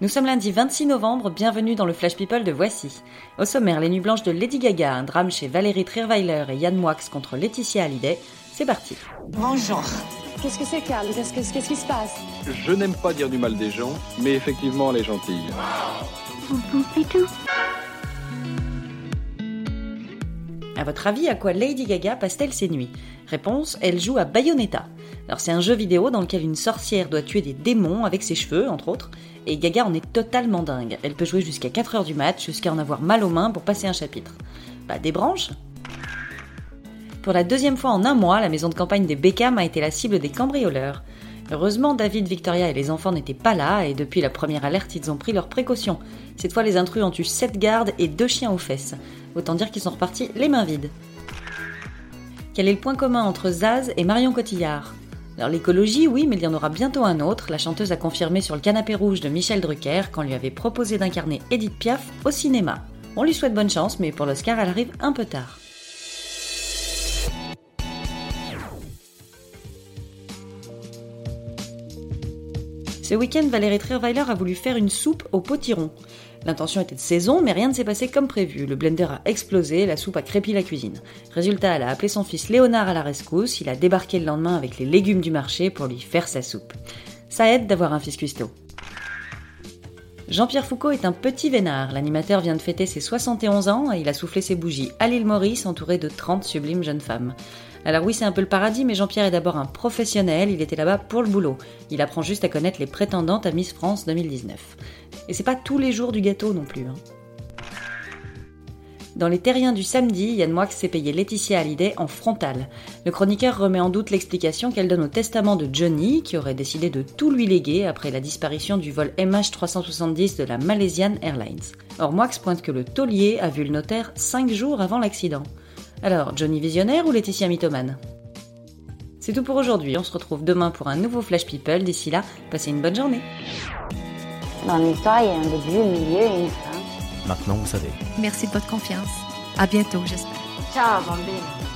Nous sommes lundi 26 novembre, bienvenue dans le Flash People de Voici. Au sommaire, les nuits blanches de Lady Gaga, un drame chez Valérie Trierweiler et Yann Moix contre Laetitia Hallyday. C'est parti. Bonjour. Qu'est-ce que c'est, Carl Qu'est-ce que- qu'est-ce qui se passe? Je n'aime pas dire du mal des gens, mais effectivement, elle est gentille. À votre avis, à quoi Lady Gaga passe-t-elle ses nuits? Réponse, elle joue à Bayonetta. Alors c'est un jeu vidéo dans lequel une sorcière doit tuer des démons avec ses cheveux, entre autres, et Gaga en est totalement dingue. Elle peut jouer jusqu'à 4 heures du match, jusqu'à en avoir mal aux mains pour passer un chapitre. Bah des branches? Pour la deuxième fois en un mois, la maison de campagne des Beckham a été la cible des cambrioleurs. Heureusement, David, Victoria et les enfants n'étaient pas là, et depuis la première alerte, ils ont pris leurs précautions. Cette fois, les intrus ont eu 7 gardes et 2 chiens aux fesses. Autant dire qu'ils sont repartis les mains vides. Quel est le point commun entre Zaz et Marion Cotillard? Alors l'écologie, oui, mais il y en aura bientôt un autre. La chanteuse a confirmé sur le canapé rouge de Michel Drucker quand lui avait proposé d'incarner Edith Piaf au cinéma. On lui souhaite bonne chance, mais pour l'Oscar, elle arrive un peu tard. Ce week-end, Valérie Trierweiler a voulu faire une soupe au potiron. L'intention était de saison, mais rien ne s'est passé comme prévu. Le blender a explosé, la soupe a crépi la cuisine. Résultat, elle a appelé son fils Léonard à la rescousse, il a débarqué le lendemain avec les légumes du marché pour lui faire sa soupe. Ça aide d'avoir un fils cuistot. Jean-Pierre Foucault est un petit vénard. L'animateur vient de fêter ses 71 ans et il a soufflé ses bougies à l'île Maurice entouré de 30 sublimes jeunes femmes. Alors oui, c'est un peu le paradis, mais Jean-Pierre est d'abord un professionnel, il était là-bas pour le boulot. Il apprend juste à connaître les prétendantes à Miss France 2019. Et c'est pas tous les jours du gâteau non plus. hein. Dans les terriens du samedi, Yann Moix s'est payé Laetitia Hallyday en frontal. Le chroniqueur remet en doute l'explication qu'elle donne au testament de Johnny, qui aurait décidé de tout lui léguer après la disparition du vol MH370 de la Malaysian Airlines. Or, Moix pointe que le taulier a vu le notaire 5 jours avant l'accident. Alors, Johnny visionnaire ou Laetitia mythomane? C'est tout pour aujourd'hui, on se retrouve demain pour un nouveau Flash People. D'ici là, passez une bonne journée. Dans l'histoire, il y a un début, un milieu et une fin. Maintenant, vous savez. Merci de votre confiance. À bientôt, j'espère. Ciao, bambine.